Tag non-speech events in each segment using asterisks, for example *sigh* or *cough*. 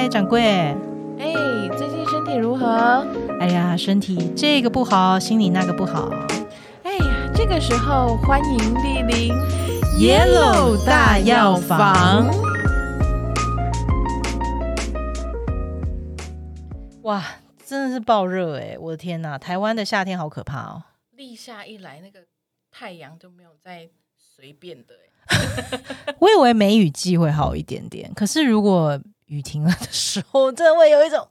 嗨，掌柜。哎，最近身体如何？哎呀，身体这个不好，心里那个不好。哎呀，这个时候欢迎莅临 Yellow 大药房。哇，真的是爆热哎！我的天呐，台湾的夏天好可怕哦。立夏一来，那个太阳就没有再随便的。*laughs* 我以为梅雨季会好一点点，可是如果雨停了的时候，真的会有一种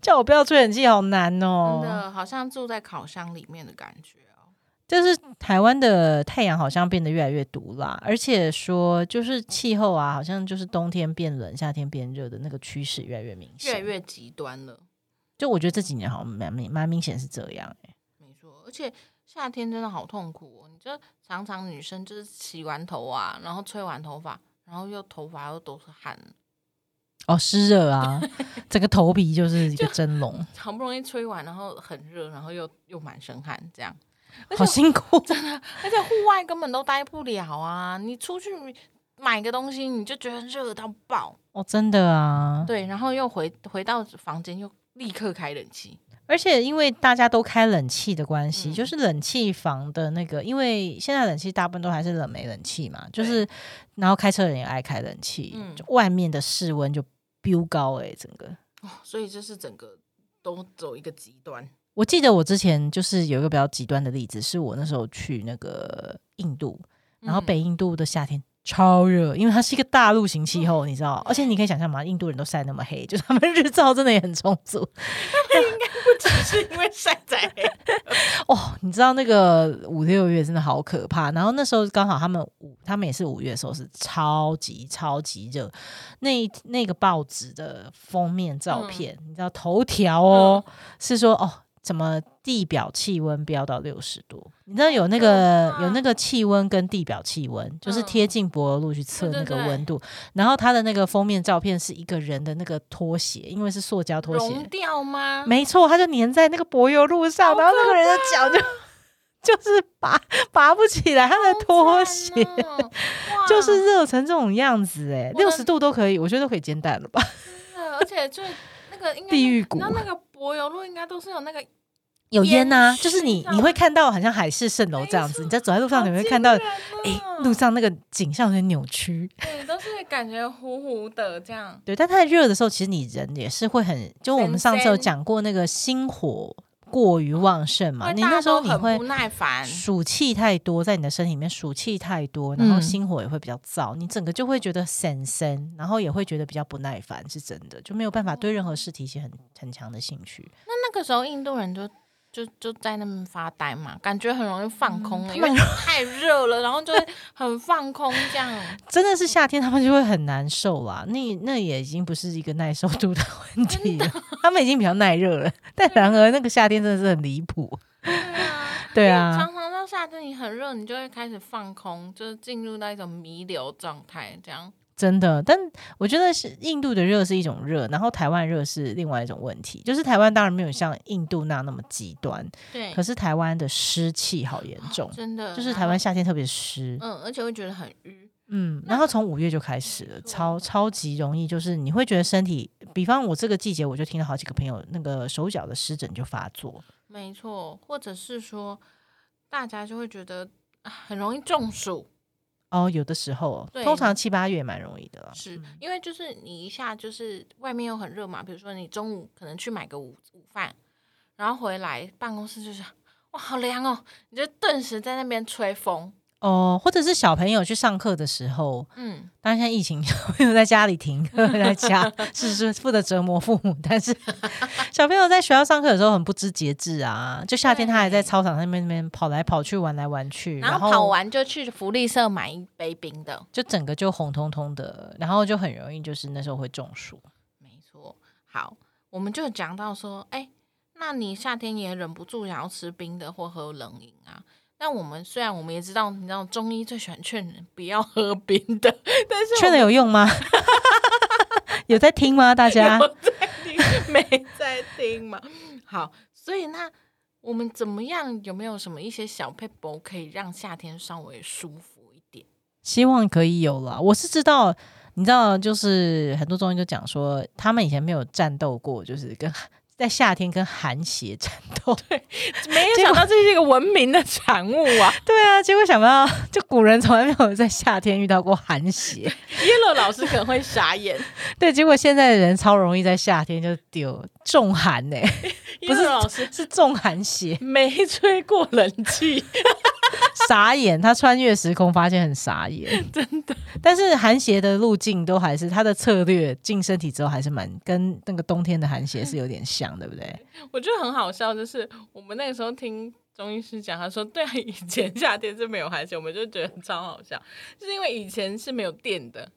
叫我不要吹冷气，好难哦。真的，好像住在烤箱里面的感觉哦。就是台湾的太阳好像变得越来越毒辣，而且说就是气候啊，好像就是冬天变冷，夏天变热的那个趋势越来越明显，越来越极端了。就我觉得这几年好像蛮明蛮明显是这样哎。没错，而且夏天真的好痛苦哦。你就常常女生就是洗完头啊，然后吹完头发，然后又头发又都是汗。哦，湿热啊，*laughs* 整个头皮就是一个蒸笼。好不容易吹完，然后很热，然后又又满身汗，这样好辛苦，*laughs* 真的。而且户外根本都待不了啊！你出去买个东西，你就觉得热到爆。哦，真的啊。对，然后又回回到房间，又立刻开冷气。而且因为大家都开冷气的关系，就是冷气房的那个，因为现在冷气大部分都还是冷媒冷气嘛，就是然后开车人也爱开冷气，就外面的室温就飙高哎，整个哦，所以这是整个都走一个极端。我记得我之前就是有一个比较极端的例子，是我那时候去那个印度，然后北印度的夏天。超热，因为它是一个大陆型气候，你知道？而且你可以想象嘛，印度人都晒那么黑，就是他们日照真的也很充足。他们应该不只是因为晒在黑 *laughs* 哦，你知道那个五六月真的好可怕。然后那时候刚好他们五，他们也是五月的时候是超级超级热。那那个报纸的封面照片，你知道头条哦，是说哦。什么地表气温飙到六十度？你知道有那个有那个气温跟地表气温，就是贴近博尔路去测那个温度。然后它的那个封面照片是一个人的那个拖鞋，因为是塑胶拖鞋，融掉吗？没错，它就粘在那个柏油路上，然后那个人的脚就 *laughs* 就是拔拔不起来，他的拖鞋 *laughs* 就是热成这种样子，哎，六十度都可以，我觉得都可以煎蛋了吧？而且就那个地狱谷，那那个柏油路应该都是有那个。有烟呐，就是你你会看到好像海市蜃楼这样子，你在走在路上你会看到，哎，路上那个景象有点扭曲，对，都是感觉糊糊的这样。对，但太热的时候，其实你人也是会很，就我们上次有讲过那个心火过于旺盛嘛，你那时候你会不耐烦，暑气太多在你的身体里面，暑气太多，然后心火也会比较燥，你整个就会觉得神神，然后也会觉得比较不耐烦，是真的，就没有办法对任何事提起很很强的兴趣。那那个时候印度人就。就就在那边发呆嘛，感觉很容易放空，因为太热了，然后就会很放空这样。*laughs* 真的是夏天，他们就会很难受啦。那那也已经不是一个耐受度的问题了，他们已经比较耐热了。但然而那个夏天真的是很离谱。对啊，对啊，常常到夏天你很热，你就会开始放空，就是进入到一种弥留状态这样。真的，但我觉得是印度的热是一种热，然后台湾热是另外一种问题。就是台湾当然没有像印度那样那么极端，对。可是台湾的湿气好严重，真的，就是台湾夏天特别湿，嗯，而且会觉得很淤，嗯。然后从五月就开始了，超超级容易，就是你会觉得身体，比方我这个季节，我就听了好几个朋友那个手脚的湿疹就发作，没错，或者是说大家就会觉得很容易中暑。哦，有的时候，通常七八月蛮容易的，是因为就是你一下就是外面又很热嘛，比如说你中午可能去买个午午饭，然后回来办公室就是哇好凉哦，你就顿时在那边吹风。哦，或者是小朋友去上课的时候，嗯，当然现在疫情，*laughs* 小朋友在家里停课，在家是是负责折磨父母，但是 *laughs* 小朋友在学校上课的时候很不知节制啊，就夏天他还在操场上面那边跑来跑去玩来玩去，然后跑完就去福利社买一杯冰的，就整个就红彤彤的，然后就很容易就是那时候会中暑。没错，好，我们就讲到说，哎，那你夏天也忍不住想要吃冰的或喝冷饮啊？但我们虽然我们也知道，你知道中医最喜欢劝人不要喝冰的，但是劝的有用吗？*laughs* 有在听吗？大家在听没在听嘛？好，所以那我们怎么样？有没有什么一些小配博可以让夏天稍微舒服一点？希望可以有了。我是知道。你知道，就是很多中医就讲说，他们以前没有战斗过，就是跟在夏天跟寒邪战斗。*laughs* 对没有想到这是一个文明的产物啊！*laughs* 对啊，结果想不到，就古人从来没有在夏天遇到过寒邪。Yellow 老师可能会傻眼，*laughs* 对，结果现在的人超容易在夏天就丢重寒呢、不是老师是重寒邪，没吹过冷气，傻眼。他穿越时空发现很傻眼，*laughs* 真的。但是寒邪的路径都还是他的策略进身体之后还是蛮跟那个冬天的寒邪是有点像，对不对？我觉得很好笑，就是我们那个时候听中医师讲，他说对啊，以前夏天是没有寒邪，我们就觉得超好笑，就是因为以前是没有电的，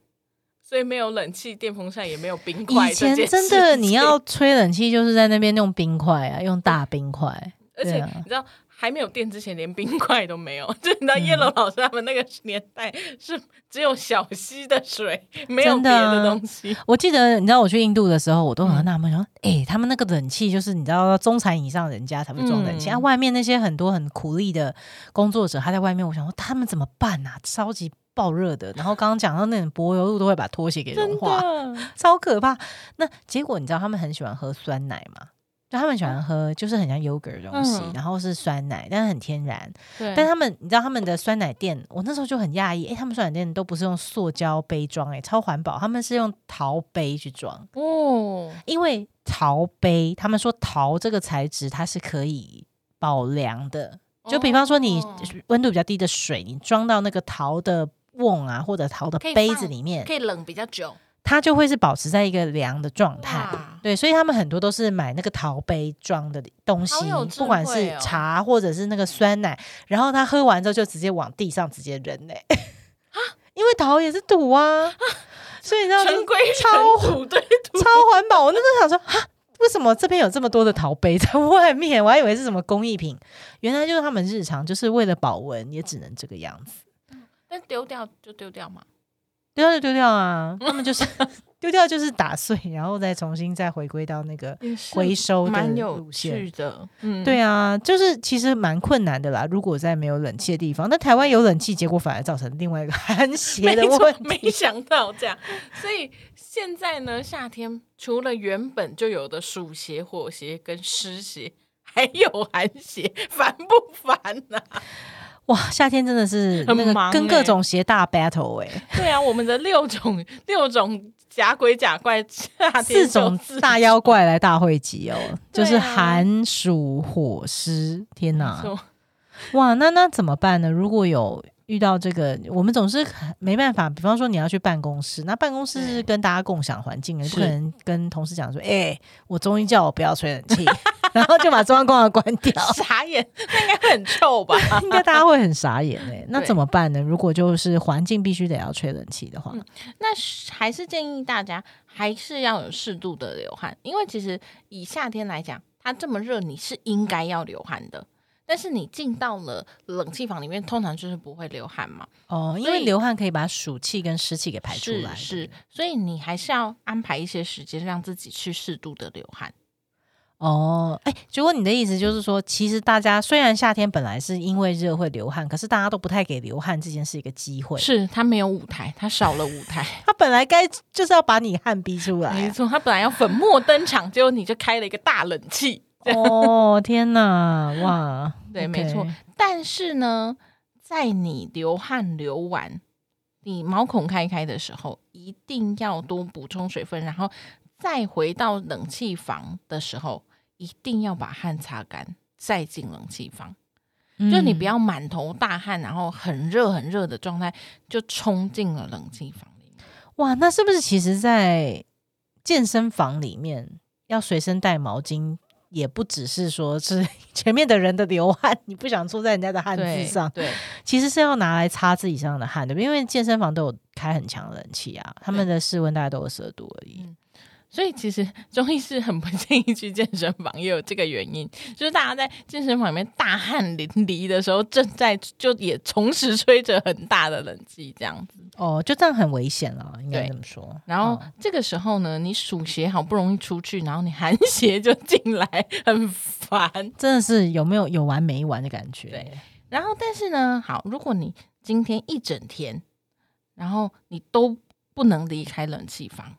所以没有冷气、电风扇，也没有冰块以。前真的你要 *laughs* 吹冷气，就是在那边用冰块啊，用大冰块。*laughs* 而且啊你知道，还没有电之前，连冰块都没有。*laughs* 就你知道，嗯叶龙老师他们那个年代是只有小溪的水，没有别的东西。我记得你知道我去印度的时候，我都嗯很纳闷，说，哎、他们那个冷气就是你知道中产以上人家才会装冷气，嗯啊，外面那些很多很苦力的工作者，他在外面，我想说他们怎么办啊？超级爆热的，然后刚刚讲到那种柏油路都会把拖鞋给融化，超可怕。那结果你知道他们很喜欢喝酸奶吗？就他们喜欢喝，就是很像 yogurt 的东西，嗯。然后是酸奶，但是很天然。对，但他们，你知道他们的酸奶店，我那时候就很讶异，诶，他们酸奶店都不是用塑胶杯装，诶，超环保，他们是用陶杯去装，哦，因为陶杯，他们说陶这个材质它是可以保凉的，就比方说你哦。温度比较低的水，你装到那个陶的瓮啊或者陶的杯可以放子里面，可以冷比较久。它就会是保持在一个凉的状态。对，所以他们很多都是买那个陶杯装的东西不管是茶或者是那个酸奶，然后他喝完之后就直接往地上直接扔嘞、*laughs* 因为陶也是土啊，所以你知道尘归超尘，土对土。超环保。我那时候想说，啊，为什么这边有这么多的陶杯在外面？我还以为是什么工艺品，原来就是他们日常就是为了保温，也只能这个样子。但丢掉就丢掉嘛。丢掉就丢掉啊，他们就 *laughs* 是丢掉就是打碎，然后再重新再回归到那个回收的路线趣。的，嗯，对啊，就是其实蛮困难的啦。如果在没有冷气的地方，那台湾有冷气，结果反而造成另外一个 *laughs* 寒邪的问，没题。*laughs* 想到这样。所以现在呢，夏天除了原本就有的暑邪、火邪跟湿邪，还有寒邪，烦不烦呐、哇，夏天真的是那个很忙跟各欸。种邪大 battle 哎、对啊，我们的六种六种假鬼假怪，夏天四种大妖怪来大汇集哦，*laughs* 就是寒暑火湿，天哪！哇，那那怎么办呢？如果有遇到这个，我们总是没办法。比方说你要去办公室，那办公室是跟大家共享环境的，你不是可能跟同事讲说：“哎、我中医叫我不要吹冷气，*laughs* *laughs* 然后就把中央空调关掉。傻眼，那应该会很臭吧？” *laughs* 应该大家会很傻眼哎、那怎么办呢？如果就是环境必须得要吹冷气的话，那还是建议大家还是要有适度的流汗，因为其实以夏天来讲，它这么热，你是应该要流汗的。但是你进到了冷气房里面，通常就是不会流汗嘛，哦，因为流汗可以把暑气跟湿气给排出来。是是，所以你还是要安排一些时间让自己去适度的流汗。哦，哎，结果你的意思就是说，其实大家虽然夏天本来是因为热会流汗，可是大家都不太给流汗这件事一个机会。是他没有舞台，他少了舞台。他本来该就是要把你汗逼出来啊、没错，他本来要粉墨登场，结果你就开了一个大冷气。*laughs* 哦，天哪，哇，*laughs* 对没错。但是呢，在你流汗流完，你毛孔开开的时候，一定要多补充水分，然后再回到冷气房的时候，一定要把汗擦干，再进冷气房。就你不嗯要满头大汗，然后很热很热的状态就冲进了冷气房里面。哇，那是不是其实，在健身房里面要随身带毛巾？也不只是说是 *laughs* 前面的人的流汗，你不想出在人家的汗对渍上，对，其实是要拿来擦自己身上的汗的，因为健身房都有开很强的冷气啊，他们的室温大概都有十二度而已。嗯所以其实中医是很不建议去健身房，也有这个原因，就是大家在健身房里面大汗淋漓的时候，正在就也同时吹着很大的冷气这样子。哦，就这样很危险了，应该这么说。然后哦这个时候呢，你暑邪好不容易出去，然后你寒邪就进来，*laughs* 很烦。真的是有没有有完没完的感觉？对，然后但是呢，好，如果你今天一整天，然后你都不能离开冷气房。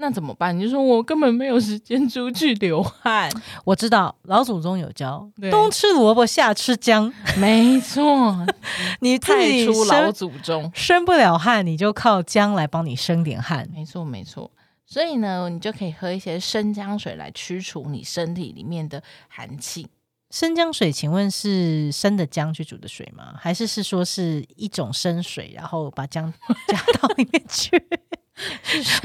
那怎么办？你就说我根本没有时间出去流汗。我知道老祖宗有教，冬吃萝卜夏吃姜，没错，*laughs* 你太出老祖宗。生不了汗，你就靠姜来帮你生点汗。没错，没错。所以呢，你就可以喝一些生姜水来驱除你身体里面的寒气。生姜水，请问是生的姜去煮的水吗？还是是说是一种生水，然后把姜 *laughs* 加到里面去？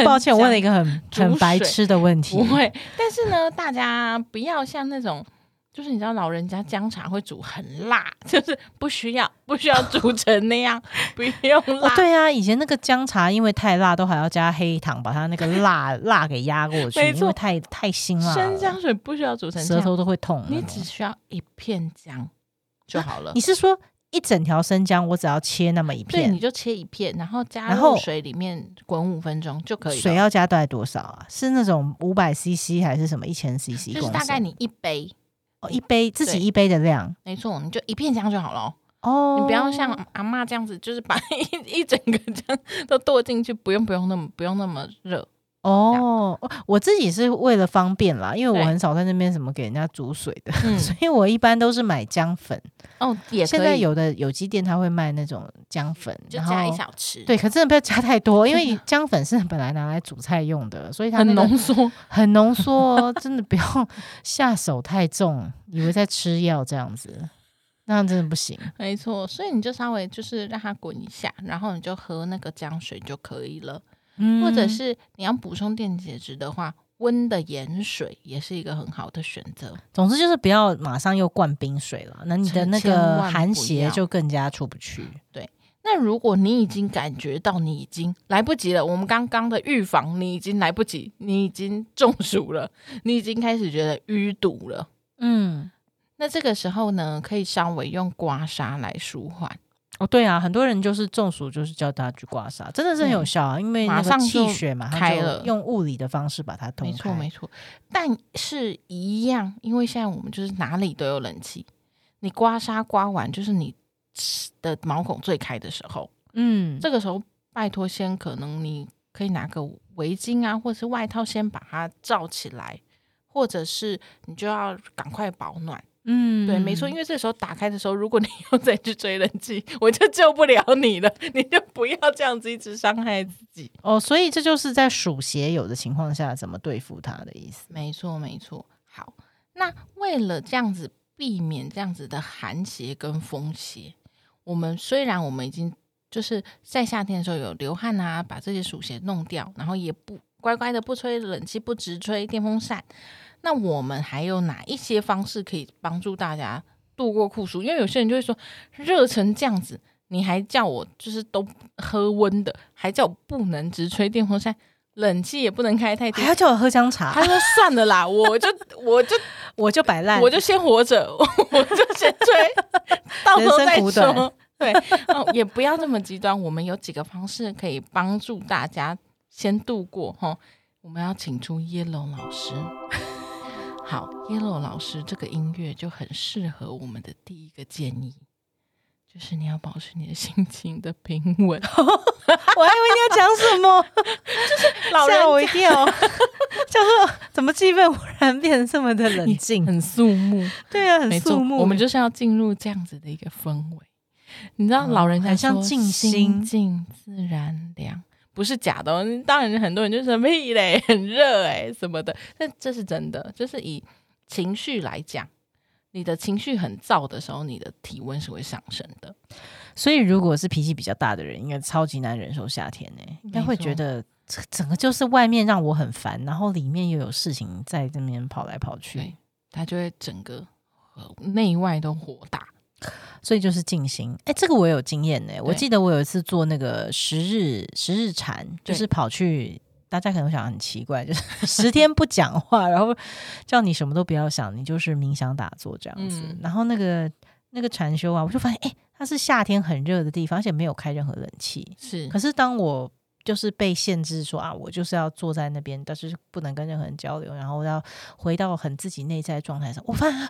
抱歉，我问了一个很很白痴的问题。不会，但是呢，大家不要像那种，就是你知道老人家姜茶会煮很辣，就是不需要不需要煮成那样，不用哦辣。，对啊，以前那个姜茶因为太辣，都还要加黑糖把它那个辣 *laughs* 辣给压过去，因为太太辛辣了，生姜水不需要煮成舌，头都会痛。你只需要一片姜就好了。你是说一整条生姜，我只要切那么一对，片你，就切一片，然后加入水里面滚五分钟就可以。水要加大概多少啊？是那种五百 CC 还是什么一千 CC？就是大概你一杯，哦一杯自己一杯的量没错，你就一片姜就好了哦。哦，你不要像阿妈这样子，就是把一 *laughs* 一整个姜都剁进去，不用不用那么不用那么热。哦，我自己是为了方便啦，因为我很少在那边什么给人家煮水的，*laughs* 嗯，所以我一般都是买姜粉。哦，也可以现在有的有机店它会卖那种姜粉，然就加一后小匙，，对，可真的不要加太多，因为 *laughs* 姜粉是本来拿来煮菜用的，所以它很那个浓缩。很浓缩哦，真的不要下手太重，以为在吃药这样子，那样真的不行。没错，所以你就稍微就是让它滚一下，然后你就喝那个姜水就可以了。嗯或者是你要补充电解质的话，温的盐水也是一个很好的选择。总之就是不要马上又灌冰水了，那你的那个寒邪就更加出不去。对那如果你已经感觉到你已经来不及了，我们刚刚的预防你已经来不及，你已经中暑了，你已经开始觉得淤堵了。嗯，那这个时候呢，可以稍微用刮痧来舒缓，哦，对啊，很多人就是中暑，就是叫大家去刮痧，真的是很有效啊，因为那个马上就气血嘛，开了用物理的方式把它通没开。错没错。但是一样，因为现在我们就是哪里都有冷气，你刮痧刮完就是你的毛孔最开的时候，嗯，这个时候拜托先可能你可以拿个围巾啊，或者是外套先把它罩起来，或者是你就要赶快保暖。嗯对，没错，因为这时候打开的时候，如果你 *laughs* 又再去吹冷气，我就救不了你了，你就不要这样子一直伤害自己。哦，所以这就是在属邪有的情况下怎么对付它的意思。没错，没错。好，那为了这样子避免这样子的寒邪跟风邪，我们虽然我们已经就是在夏天的时候有流汗啊，把这些暑邪弄掉，然后也不乖乖的不吹冷气，不直吹电风扇，那我们还有哪一些方式可以帮助大家度过酷暑？因为有些人就会说，热成这样子，你还叫我就是都喝温的，还叫我不能直吹电风扇，冷气也不能开太低还。要叫我喝姜茶，他说 *laughs* 算了啦，我就 *laughs* 我就我就摆烂，我就先活着，*laughs* 我就先吹，到时候再说。对、哦，也不要这么极端。我们有几个方式可以帮助大家先度过哈。我们要请出 Yellow 老师。好，Yellow 老师这个音乐就很适合我们的第一个建议，就是你要保持你的心情的平稳。*laughs* 我还以为你要讲什么 *laughs* *laughs* 老人吓我一跳，叫做怎么气氛忽然变得这么的冷静？很肃穆，对啊，很肃，穆。我们就是要进入这样子的一个氛围。你知道老人家嗯像说静心心静自然凉，不是假的、哦。当然，很多人就说屁嘞，很热哎什么的，但这是真的。就是以情绪来讲，你的情绪很燥的时候，你的体温是会上升的。所以，如果是脾气比较大的人，应该超级难忍受夏天呢、应该会觉得这整个就是外面让我很烦，然后里面又有事情在这边跑来跑去，他就会整个呃内外都火大。所以就是静心。哎、这个我有经验呢、我记得我有一次做那个十日十日禅，就是跑去。大家可能想很奇怪，就是 *laughs* 十天不讲话，然后叫你什么都不要想，你就是冥想打坐这样子。嗯然后那个那个禅修啊，我就发现，哎、它是夏天很热的地方，而且没有开任何冷气。是可是当我就是被限制说啊，我就是要坐在那边，但是不能跟任何人交流，然后要回到很自己内在的状态上，我发现啊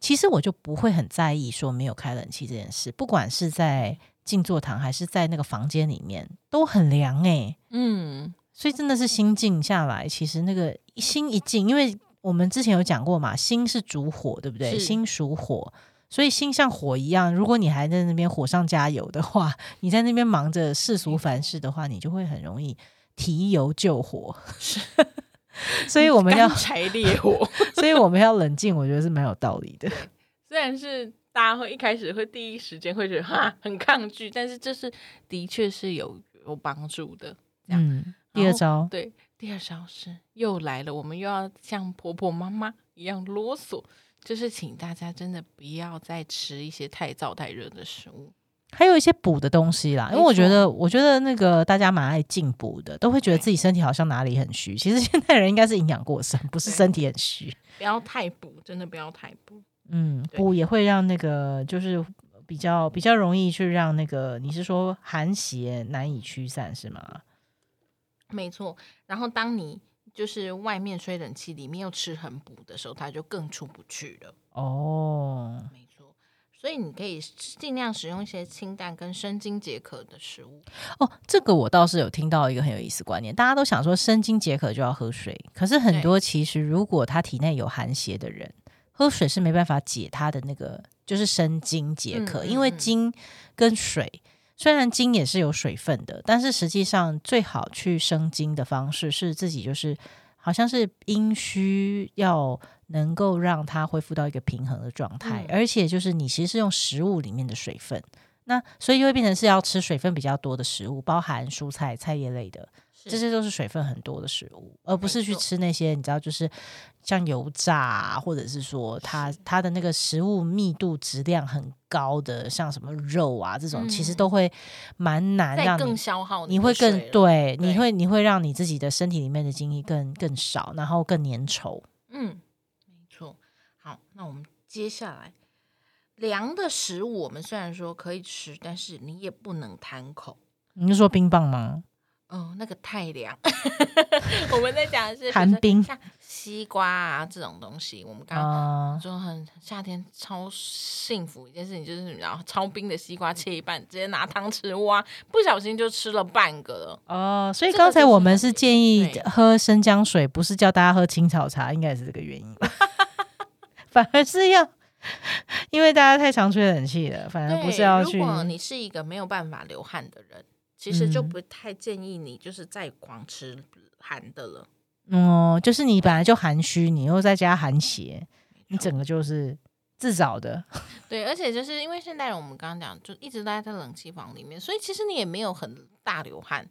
其实我就不会很在意说没有开冷气这件事，不管是在静坐堂还是在那个房间里面，都很凉诶、嗯，所以真的是心静下来，其实那个心一静，因为我们之前有讲过嘛，心是主火，对不对？心属火，所以心像火一样。如果你还在那边火上加油的话，*laughs* 你在那边忙着世俗凡事的话，你就会很容易提油救火。*laughs* *laughs* 所以我们要干，柴烈火。*laughs* 所以我们要冷静，我觉得是蛮有道理的。*laughs* 虽然是大家会一开始会第一时间会觉得哈很抗拒，但是这是的确是有有帮助的。这样嗯，第二招，对，第二招是又来了，我们又要像婆婆妈妈一样啰嗦，就是请大家真的不要再吃一些太燥太热的食物。还有一些补的东西啦，因为我觉得，我觉得那个大家蛮爱进补的，都会觉得自己身体好像哪里很虚。其实现代人应该是营养过剩，不是身体很虚。不要太补，真的不要太补。嗯，补也会让那个就是比较比较容易去让那个你是说寒邪难以驱散是吗？没错，然后当你就是外面吹冷气，里面又吃很补的时候，它就更出不去了。哦，所以你可以尽量使用一些清淡跟生津解渴的食物。哦，这个我倒是有听到一个很有意思观念，大家都想说生津解渴就要喝水，可是很多其实如果他体内有寒邪的人，喝水是没办法解他的那个就是生津解渴，因为嗯津跟水。虽然津也是有水分的，但是实际上最好去生津的方式是自己就是好像是阴虚要能够让它恢复到一个平衡的状态，嗯。而且就是你其实是用食物里面的水分，那所以就会变成是要吃水分比较多的食物，包含蔬菜、菜叶类的，这些都是水分很多的食物，而不是去吃那些你知道就是像油炸、啊，或者是说它是。它的那个食物密度质量很高的，像什么肉啊这种，其实嗯都会蛮难让你。消耗你会更对，你会你会让你自己的身体里面的精力更更少，然后更粘稠。嗯。好，那我们接下来凉的食物，我们虽然说可以吃，但是你也不能贪口。你是说冰棒吗？哦，那个太凉。*laughs* 我们在讲的是寒冰像西瓜啊这种东西。我们刚刚啊、说很夏天超幸福一件事情，就是然后超冰的西瓜切一半，直接拿汤匙挖，不小心就吃了半个了。哦，所以这个刚才我们是建议喝生姜水，不是叫大家喝青草茶，应该也是这个原因吧。*laughs* 反而是要，*laughs* 因为大家太常吹冷气了，反而不是对要去如。果你是一个没有办法流汗的人，其实就嗯不太建议你就是再狂吃寒的了。哦、就是你本来就寒虚，你又再加寒邪，你整个就是自找的。*laughs* 对，而且就是因为现代人，我们刚刚讲就一直待在冷气房里面，所以其实你也没有很大流汗，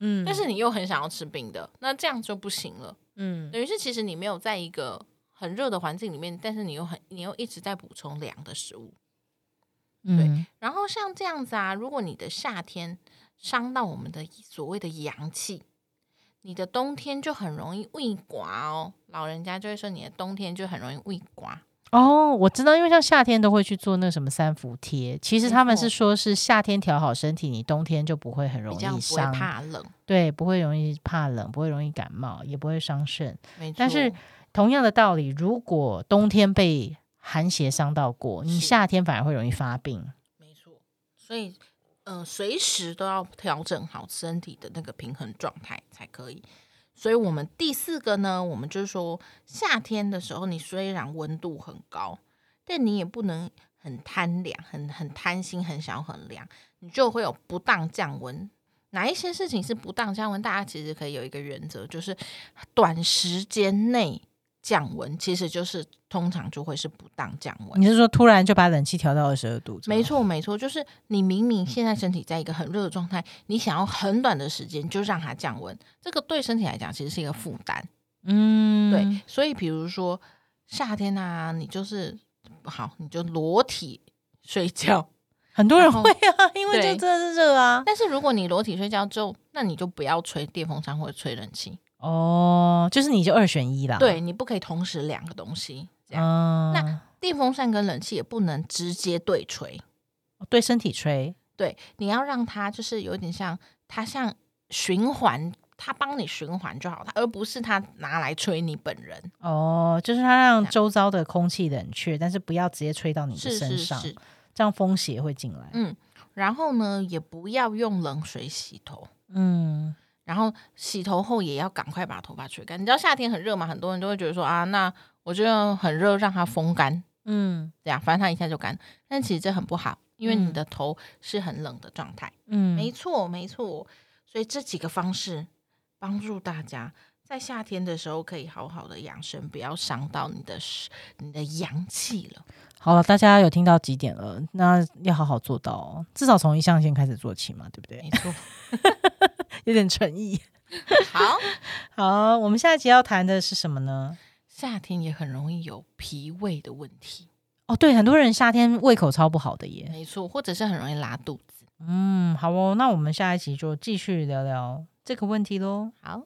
嗯但是你又很想要吃冰的，那这样就不行了。嗯等于是其实你没有在一个很热的环境里面，但是你又很你又一直在补充凉的食物。嗯然后像这样子啊，如果你的夏天伤到我们的所谓的阳气，你的冬天就很容易胃刮哦。老人家就会说你的冬天就很容易胃刮。哦，我知道，因为像夏天都会去做那个什么三伏贴，其实他们是说是夏天调好身体，你冬天就不会很容易伤，怕冷，对，不会容易怕冷，不会容易感冒，也不会伤肾。没错。但是同样的道理，如果冬天被寒邪伤到过，你夏天反而会容易发病。没错，所以呃，随时都要调整好身体的那个平衡状态才可以。所以，我们第四个呢，我们就是说，夏天的时候，你虽然温度很高，但你也不能很贪凉，很很贪心，很想要很凉，你就会有不当降温。哪一些事情是不当降温？大家其实可以有一个原则，就是短时间内降温，其实就是通常就会是不当降温。你是说突然就把冷气调到二十二度？没，错，没错，就是你明明现在身体在一个很热的状态，你想要很短的时间就让它降温，这个对身体来讲其实是一个负担。嗯，对，所以比如说夏天啊，你就是好，你就裸体睡觉。很多人会啊，*laughs* 因为就真的是热啊。但是如果你裸体睡觉之后，那你就不要吹电风扇或者吹冷气。哦，就是你就二选一啦。对你不可以同时两个东西。这样，嗯，那电风扇跟冷气也不能直接对吹。对身体吹，对，你要让它就是有点像它像循环，它帮你循环就好，它而不是它拿来吹你本人。哦，就是它让周遭的空气冷却，但是不要直接吹到你的是是身上，是，这样风邪会进来。嗯。然后呢，也不要用冷水洗头。嗯，然后洗头后也要赶快把头发吹干。你知道夏天很热嘛，很多人都会觉得说啊，那我觉得很热，让它风干，嗯这样反正它一下就干。但其实这很不好，因为你嗯的头是很冷的状态。嗯，没错，没错。所以这几个方式帮助大家在夏天的时候可以好好的养生，不要伤到你的你的阳气了。好了，大家有听到几点了？那要好好做到哦，至少从一象限开始做起嘛，对不对没？错。*laughs* 有点诚意。*laughs* 好，*laughs* 好，我们下一集要谈的是什么呢？夏天也很容易有脾胃的问题，哦，对，很多人夏天胃口超不好的耶。没错，或者是很容易拉肚子。嗯，好哦，那我们下一集就继续聊聊这个问题喽。好。